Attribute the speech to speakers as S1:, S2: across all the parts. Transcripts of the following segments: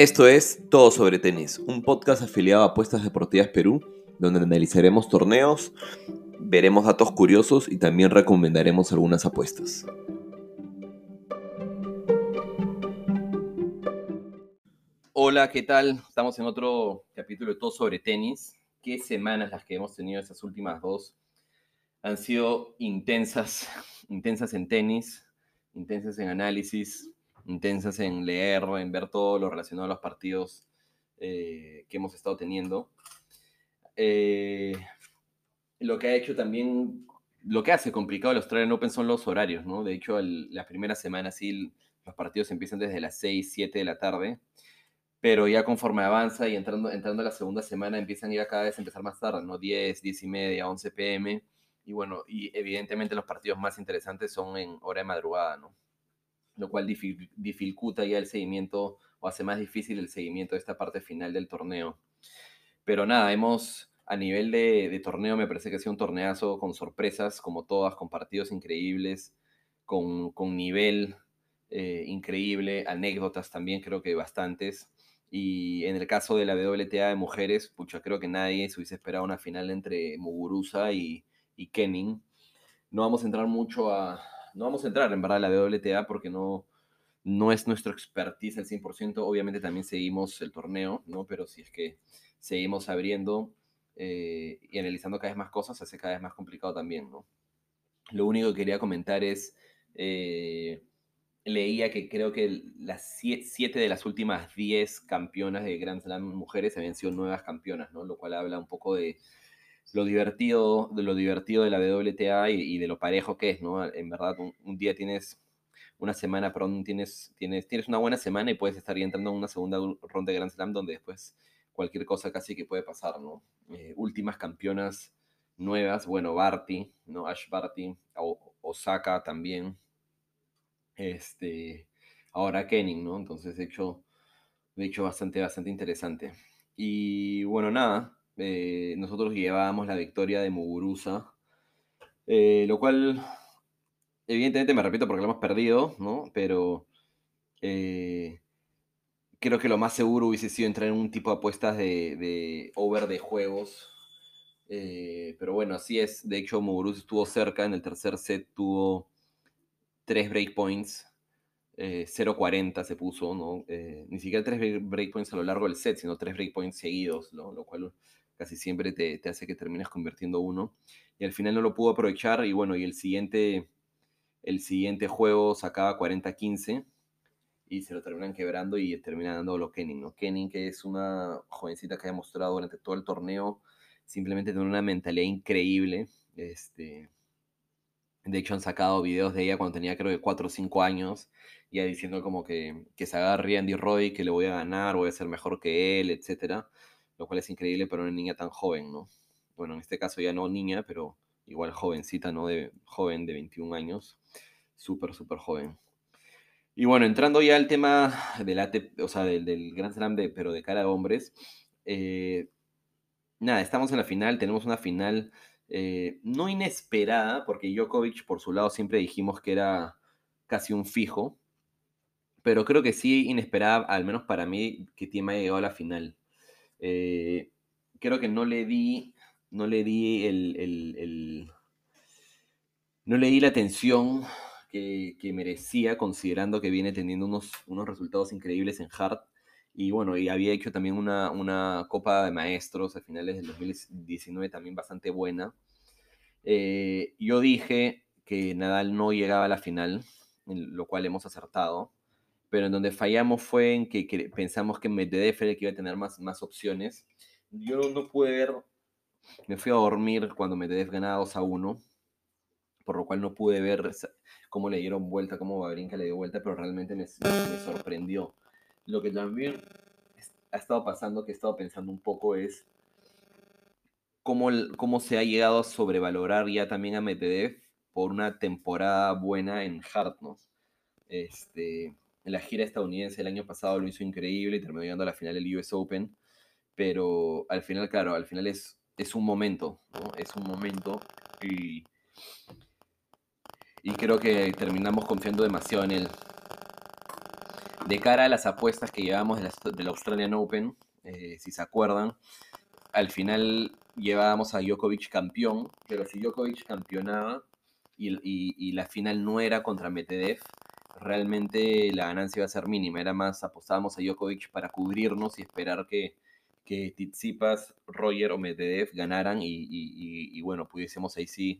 S1: Esto es Todo sobre Tenis, un podcast afiliado a Apuestas Deportivas Perú, donde analizaremos torneos, veremos datos curiosos y también recomendaremos algunas apuestas. Hola, ¿qué tal? Estamos en otro capítulo de Todo sobre Tenis. Qué semanas las que hemos tenido estas últimas dos. Han sido intensas, intensas en tenis, intensas en análisis, intensas en leer, en ver todo lo relacionado a los partidos eh, que hemos estado teniendo. Eh, lo que ha hecho también, lo que hace complicado el Australian Open son los horarios, ¿no? De hecho, la primera semana sí los partidos empiezan desde las 6, 7 de la tarde, pero ya conforme avanza y entrando, entrando a la segunda semana empiezan a cada vez a empezar más tarde, ¿no? 10, 10 y media, 11 pm. Y bueno, y evidentemente los partidos más interesantes son en hora de madrugada, ¿no? Lo cual dificulta ya el seguimiento o hace más difícil el seguimiento de esta parte final del torneo. Pero nada, hemos, a nivel de, torneo, me parece que ha sido un torneazo con sorpresas, como todas, con partidos increíbles, con, nivel eh, increíble, anécdotas también creo que bastantes. Y en el caso de la WTA de mujeres, pucha, creo que nadie se hubiese esperado una final entre Muguruza y, y Kenning. No vamos a entrar mucho a, no vamos a entrar en verdad a la WTA porque no, no es nuestro expertise al 100%. Obviamente también seguimos el torneo, ¿no? Pero si es que seguimos abriendo eh, y analizando cada vez más cosas, se hace cada vez más complicado también, ¿no? Lo único que quería comentar es, eh, leía que creo que las siete de las últimas diez campeonas de Grand Slam mujeres habían sido nuevas campeonas, ¿no? Lo cual habla un poco de lo divertido, de lo divertido de la WTA y, de lo parejo que es, ¿no? En verdad, un, día tienes una semana, perdón, tienes, tienes, tienes una buena semana y puedes estar entrando en una segunda ronda de Grand Slam donde después cualquier cosa casi que puede pasar, ¿no? Eh, últimas campeonas nuevas, bueno, Barty, ¿no? Ash Barty, Osaka también, este, ahora Kenning, ¿no? Entonces, de hecho, de hecho, bastante, bastante interesante. Y bueno, nada, eh, nosotros llevábamos la victoria de Muguruza, eh, lo cual evidentemente me repito porque lo hemos perdido, ¿no? Pero eh, creo que lo más seguro hubiese sido entrar en un tipo de apuestas de, over de juegos. pero bueno, así es. De hecho, Muguruza estuvo cerca. En el tercer set tuvo tres breakpoints. 0.40 se puso, ¿no? ni siquiera tres breakpoints a lo largo del set, sino tres breakpoints seguidos. Lo cual casi siempre te, hace que termines convirtiendo uno. Y al final no lo pudo aprovechar y bueno, y el siguiente, el siguiente juego sacaba 40-15 y se lo terminan quebrando y termina dando lo Kenning, ¿no? Kenning, que es una jovencita que ha mostrado durante todo el torneo simplemente tiene una mentalidad increíble. Este, de hecho, han sacado videos de ella cuando tenía creo que 4 o 5 años, ya diciendo como que, que se agarre Andy Roy, que le voy a ganar, voy a ser mejor que él, etcétera lo cual es increíble para una niña tan joven, ¿no? Bueno, en este caso ya no niña, pero igual jovencita, ¿no? De, joven de 21 años, súper, súper joven. Y bueno, entrando ya al tema del, o sea, del, del Grand Slam, de, pero de cara a hombres, eh, nada, estamos en la final, tenemos una final eh, no inesperada, porque Djokovic por su lado siempre dijimos que era casi un fijo, pero creo que sí inesperada, al menos para mí, que Tiema ha llegado a la final. Eh, creo que no le di, no le di el, no le di la atención que, merecía, considerando que viene teniendo unos, unos resultados increíbles en Hart. Y bueno, y había hecho también una, una Copa de Maestros a finales del 2019 también bastante buena. Eh, yo dije que Nadal no llegaba a la final, lo cual hemos acertado pero en donde fallamos fue en que, pensamos que Medvedev era el que iba a tener más, más opciones. Yo no pude ver, me fui a dormir cuando Medvedev ganaba 2 a 1, por lo cual no pude ver cómo le dieron vuelta, cómo Babrinka le dio vuelta, pero realmente me, sorprendió. Lo que también ha estado pasando, que he estado pensando un poco, es cómo, cómo se ha llegado a sobrevalorar ya también a Medvedev por una temporada buena en Hartness. Este, en la gira estadounidense el año pasado lo hizo increíble y terminó llegando a la final del US Open. Pero al final, claro, al final es, es un momento, ¿no? Es un momento y, y creo que terminamos confiando demasiado en él. de cara a las apuestas que llevamos del Australian Open, eh, si se acuerdan, al final llevábamos a Djokovic campeón, pero si Djokovic campeonaba y, la final no era contra Medvedev, realmente la ganancia iba a ser mínima. Era más, apostábamos a Djokovic para cubrirnos y esperar que, que Roger o Medvedev ganaran y, bueno, pudiésemos ahí sí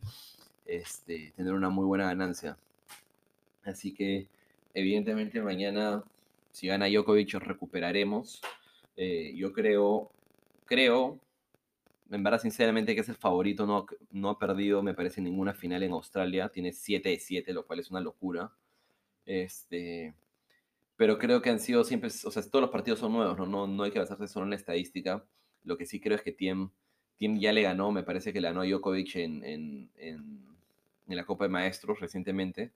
S1: este, tener una muy buena ganancia. Así que evidentemente mañana, si gana Djokovic, recuperaremos. Eh, yo creo, creo, en verdad sinceramente que es el favorito, no, no ha perdido, me parece, ninguna final en Australia. Tiene 7 de 7, lo cual es una locura. Este, pero creo que han sido siempre, o sea, todos los partidos son nuevos, ¿no? No, no hay que basarse solo en la estadística. Lo que sí creo es que Tiem, ya le ganó, me parece que le ganó a Djokovic en, en, en, la Copa de Maestros recientemente.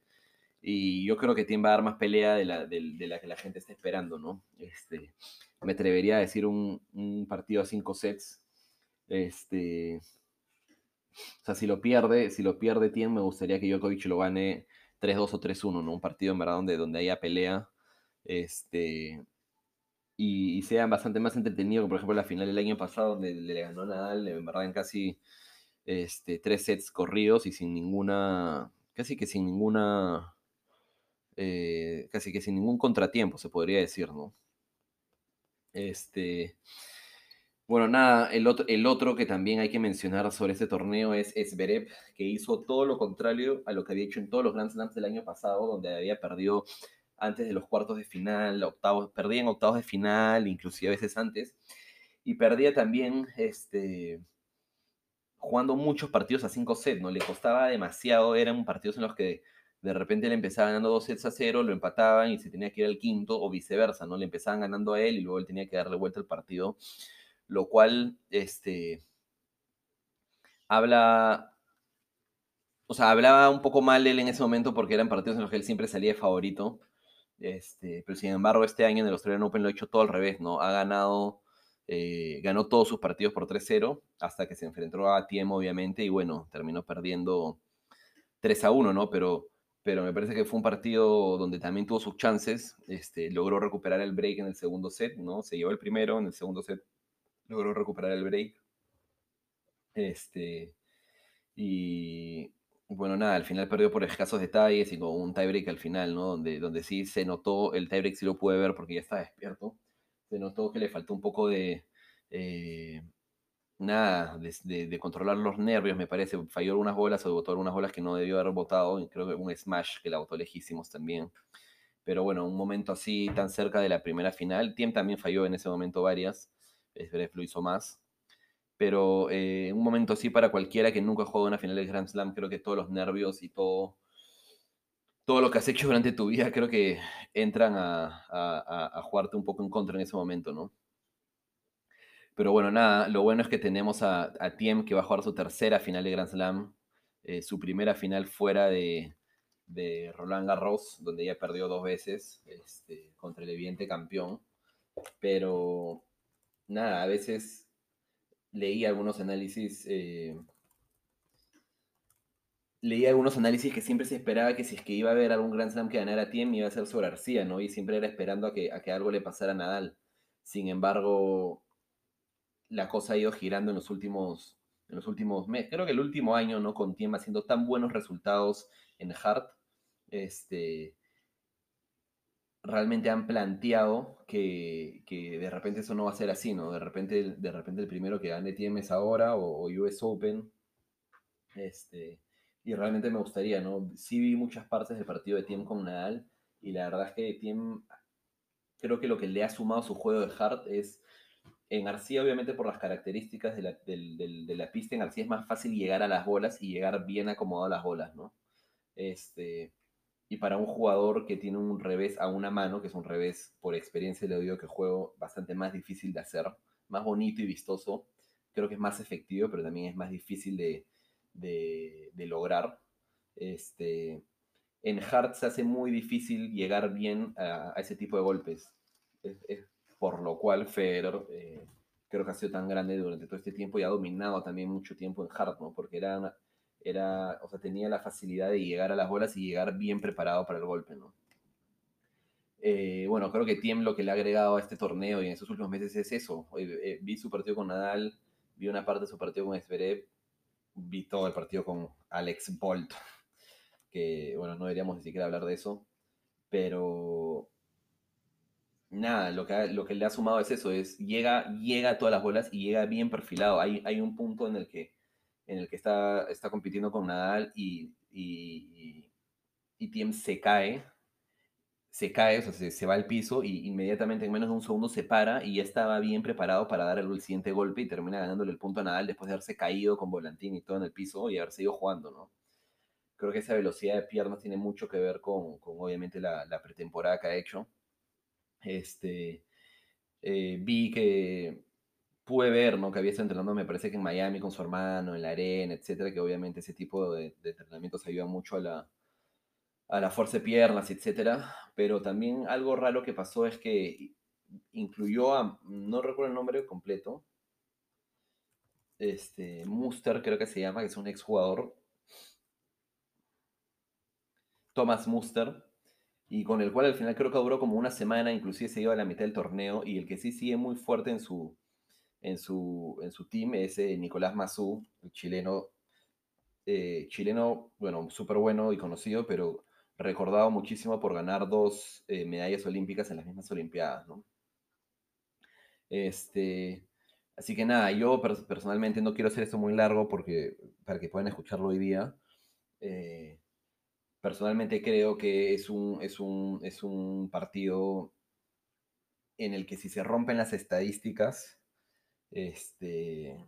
S1: Y yo creo que Tiem va a dar más pelea de la, de, la que la gente está esperando, ¿no? Este, me atrevería a decir un, un partido a cinco sets. Este, o sea, si lo pierde, si lo pierde Tiem, me gustaría que Djokovic lo gane 3-2 o 3-1, ¿no? Un partido en verdad donde, donde haya pelea. Este, y, sea bastante más entretenido que, por ejemplo, la final del año pasado, donde le ganó Nadal, en verdad, en casi este, tres sets corridos y sin ninguna, casi que sin ninguna, eh, casi que sin ningún contratiempo, se podría decir, ¿no? Este, bueno, nada, el otro, el otro que también hay que mencionar sobre este torneo es Zverev, que hizo todo lo contrario a lo que había hecho en todos los Grand Slams del año pasado, donde había perdido antes de los cuartos de final, octavos, perdía en octavos de final, inclusive a veces antes, y perdía también este, jugando muchos partidos a 5 sets, ¿no? Le costaba demasiado, eran partidos en los que de repente le empezaban ganando dos sets a cero, lo empataban y se tenía que ir al quinto, o viceversa, ¿no? Le empezaban ganando a él y luego él tenía que darle vuelta al partido lo cual este, habla, o sea, hablaba un poco mal él en ese momento porque eran partidos en los que él siempre salía de favorito, este, pero sin embargo este año en el Australian Open lo ha hecho todo al revés, ¿no? Ha ganado, eh, ganó todos sus partidos por 3-0 hasta que se enfrentó a Tiem, obviamente, y bueno, terminó perdiendo 3-1, ¿no? Pero pero me parece que fue un partido donde también tuvo sus chances, este, logró recuperar el break en el segundo set, ¿no? Se llevó el primero, en el segundo set logró recuperar el break. Este, y bueno, nada, al final perdió por escasos detalles y con un tiebreak al final, ¿no? Donde, donde sí se notó, el tiebreak sí lo pude ver porque ya estaba despierto, se notó que le faltó un poco de, eh, nada, de, controlar los nervios, me parece. Falló algunas bolas o botó algunas bolas que no debió haber botado, creo que un smash que la botó lejísimos también. Pero bueno, un momento así tan cerca de la primera final, Tiem también falló en ese momento varias. Zverev lo hizo más. Pero eh, un momento así para cualquiera que nunca ha una final de Grand Slam, creo que todos los nervios y todo, todo lo que has hecho durante tu vida, creo que entran a, a, jugarte un poco en contra en ese momento, ¿no? Pero bueno, nada, lo bueno es que tenemos a, a Tiem que va a jugar su tercera final de Grand Slam, eh, su primera final fuera de, de, Roland Garros, donde ella perdió dos veces este, contra el evidente campeón. Pero nada, a veces leí algunos análisis, eh, leí algunos análisis que siempre se esperaba que si es que iba a haber algún Grand Slam que ganara Tiem iba a ser sobre García, ¿no? Y siempre era esperando a que, a que algo le pasara a Nadal. Sin embargo, la cosa ha ido girando en los últimos, en los últimos meses. Creo que el último año, ¿no? Con Tiem haciendo tan buenos resultados en Hart, este, realmente han planteado que, de repente eso no va a ser así, ¿no? De repente, de repente el primero que gane TMS ahora o, US Open. Este, y realmente me gustaría, ¿no? Sí vi muchas partes del partido de Tiem con Nadal y la verdad es que Tiem creo que lo que le ha sumado su juego de hard es en García, obviamente por las características de la, de la pista, en García es más fácil llegar a las bolas y llegar bien acomodado a las bolas, ¿no? Este, y para un jugador que tiene un revés a una mano, que es un revés por experiencia, le digo que juego bastante más difícil de hacer, más bonito y vistoso. Creo que es más efectivo, pero también es más difícil de, de, lograr. Este, en hard se hace muy difícil llegar bien a, ese tipo de golpes. por lo cual Federer eh, creo que ha sido tan grande durante todo este tiempo y ha dominado también mucho tiempo en hard, ¿no? Porque era era, o sea, tenía la facilidad de llegar a las bolas y llegar bien preparado para el golpe, ¿no? Eh, bueno, creo que Tiem lo que le ha agregado a este torneo y en estos últimos meses es eso. Eh, vi su partido con Nadal, vi una parte de su partido con Zverev, vi todo el partido con Alex Bolt, que bueno, no deberíamos ni siquiera hablar de eso, pero nada, lo que, lo que le ha sumado es eso, es llega, llega a todas las bolas y llega bien perfilado. Hay, hay un punto en el que, en el que está, está compitiendo con Nadal y, y, y Tiem se cae se cae, o sea, se, va al piso y inmediatamente en menos de un segundo se para y ya estaba bien preparado para dar el, siguiente golpe y termina ganándole el punto a Nadal después de haberse caído con volantín y todo en el piso y haber seguido jugando, ¿no? Creo que esa velocidad de piernas tiene mucho que ver con, con obviamente, la, la, pretemporada que ha hecho. Este, eh, vi que pude ver, ¿no? Que había estado entrenando, me parece que en Miami con su hermano, en la arena, etcétera, que obviamente ese tipo de, entrenamientos ayuda mucho a la, a la fuerza de piernas, etcétera. Pero también algo raro que pasó es que incluyó a, no recuerdo el nombre completo, este, Muster creo que se llama, que es un exjugador, Thomas Muster, y con el cual al final creo que duró como una semana, inclusive se iba a la mitad del torneo, y el que sí sigue muy fuerte en su, en su, en su team es eh, Nicolás Mazú, el chileno, eh, chileno, bueno, súper bueno y conocido, pero recordado muchísimo por ganar dos eh, medallas olímpicas en las mismas Olimpiadas, ¿no? Este, así que nada, yo personalmente no quiero hacer esto muy largo porque, para que puedan escucharlo hoy día. Eh, personalmente creo que es un, es, un, es un partido en el que si se rompen las estadísticas, este,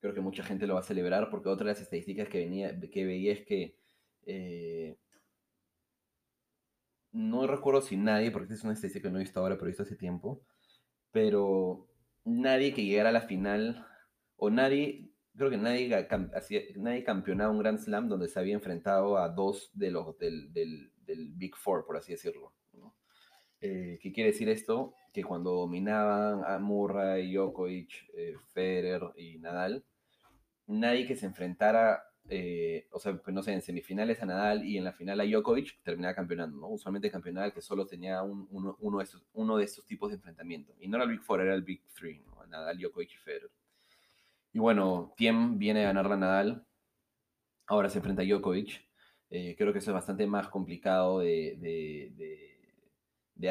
S1: creo que mucha gente lo va a celebrar porque otra de las estadísticas que, venía, que veía es que eh, no recuerdo si nadie, porque es una estadística que no he visto ahora, pero he visto hace tiempo, pero nadie que llegara a la final, o nadie, creo que nadie, nadie campeonaba un Grand Slam donde se había enfrentado a dos de los del, del, Big Four, por así decirlo. Eh, ¿Qué quiere decir esto? Que cuando dominaban a Murray, Djokovic, eh, Federer y Nadal, nadie que se enfrentara eh, o sea, pues no sé, en semifinales a Nadal y en la final a Djokovic, terminaba campeonando, ¿no? Usualmente campeonaba el que solo tenía uno, de estos, tipos de enfrentamiento. Y no era el Big Four, era el Big Three, ¿no? Nadal, Djokovic y Federer. Y bueno, Tiem viene a ganar la Nadal, ahora se enfrenta a Djokovic. Creo que eso es bastante más complicado de,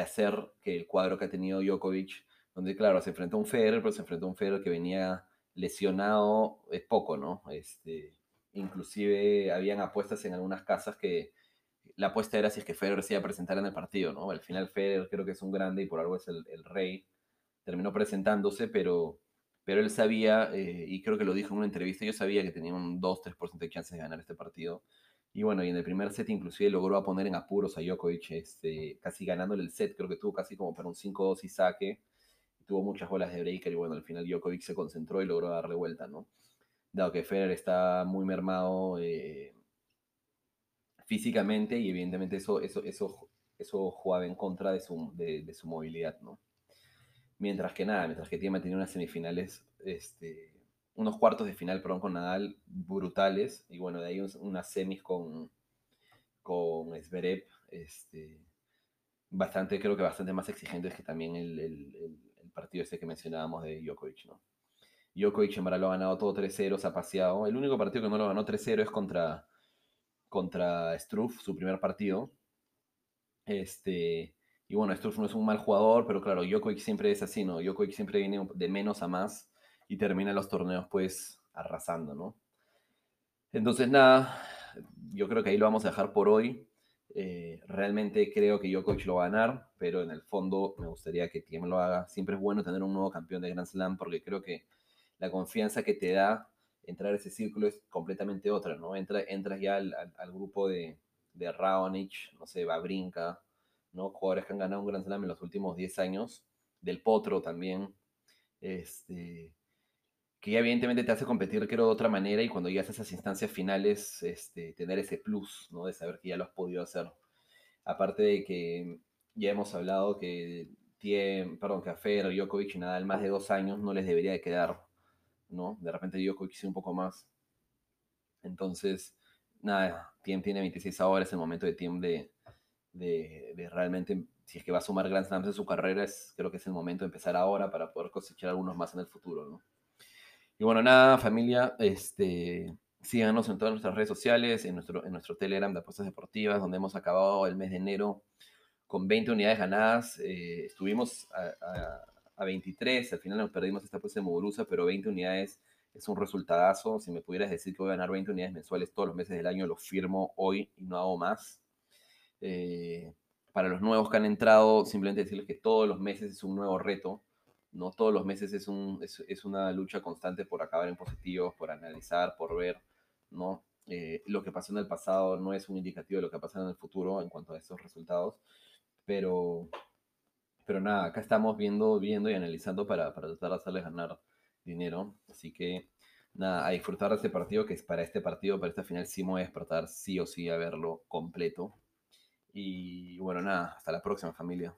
S1: hacer que el cuadro que ha tenido Djokovic, donde claro, se enfrentó a un Federer, pero se enfrentó a un Federer que venía lesionado, es poco, ¿no? Este, Inclusive habían apuestas en algunas casas que la apuesta era si es que Federer se iba a presentar en el partido, ¿no? Al final Federer creo que es un grande y por algo es el, rey. Terminó presentándose, pero, pero él sabía, eh, y creo que lo dijo en una entrevista, yo sabía que tenía un 2-3% de chances de ganar este partido. Y bueno, y en el primer set inclusive logró poner en apuros a Djokovic, este, casi ganándole el set, creo que tuvo casi como para un 5-2 y saque. Tuvo muchas bolas de breaker y bueno, al final Djokovic se concentró y logró darle vuelta, ¿no? dado que Federer está muy mermado eh, físicamente y evidentemente eso, eso, eso, eso jugaba en contra de su, de, su movilidad, ¿no? Mientras que nada, mientras que tiene tenido unas semifinales, este, unos cuartos de final, perdón, con Nadal brutales, y bueno, de ahí unas semis con, con Zverev, este, bastante, creo que bastante más exigentes que también el, el, partido ese que mencionábamos de Djokovic, ¿no? Djokovic en lo ha ganado todo 3-0, se ha paseado. El único partido que no lo ganó 3-0 es contra, contra Struff, su primer partido. Este, y bueno, Struff no es un mal jugador, pero claro, Djokovic siempre es así, ¿no? Djokovic siempre viene de menos a más y termina los torneos pues arrasando, ¿no? Entonces nada, yo creo que ahí lo vamos a dejar por hoy. Eh, realmente creo que Djokovic lo va a ganar, pero en el fondo me gustaría que Tiem lo haga. Siempre es bueno tener un nuevo campeón de Grand Slam porque creo que la confianza que te da entrar a ese círculo es completamente otra, ¿no? Entra, entras ya al, grupo de, de Raonic, no sé, Babrinka, ¿no? Jugadores que han ganado un Grand Slam en los últimos 10 años, del Potro también, este, que ya evidentemente te hace competir, creo, de otra manera y cuando llegas a esas instancias finales, este, tener ese plus, ¿no? De saber que ya lo has podido hacer. Aparte de que ya hemos hablado que tiene, perdón, que a Federer, Djokovic y Nadal más de dos años no les debería de quedar ¿no? De repente yo quise un poco más. Entonces, nada, Tiem tiene 26 ahora, es el momento de Tiem de, de, realmente si es que va a sumar Grand Slams en su carrera, es, creo que es el momento de empezar ahora para poder cosechar algunos más en el futuro, ¿no? Y bueno, nada, familia, este, síganos en todas nuestras redes sociales, en nuestro, en nuestro Telegram de apuestas deportivas, donde hemos acabado el mes de enero con 20 unidades ganadas. Eh, estuvimos a, a, 23, al final nos perdimos esta apuesta de Muguruza, pero 20 unidades es un resultadazo. Si me pudieras decir que voy a ganar 20 unidades mensuales todos los meses del año, lo firmo hoy y no hago más. Eh, para los nuevos que han entrado, simplemente decirles que todos los meses es un nuevo reto. No todos los meses es, un, es, una lucha constante por acabar en positivos, por analizar, por ver, ¿no? Eh, lo que pasó en el pasado no es un indicativo de lo que va en el futuro en cuanto a estos resultados, pero, pero nada, acá estamos viendo, viendo y analizando para, para tratar de hacerles ganar dinero. Así que nada, a disfrutar de este partido, que es para este partido, para esta final, sí me voy a despertar sí o sí a verlo completo. Y bueno, nada, hasta la próxima familia.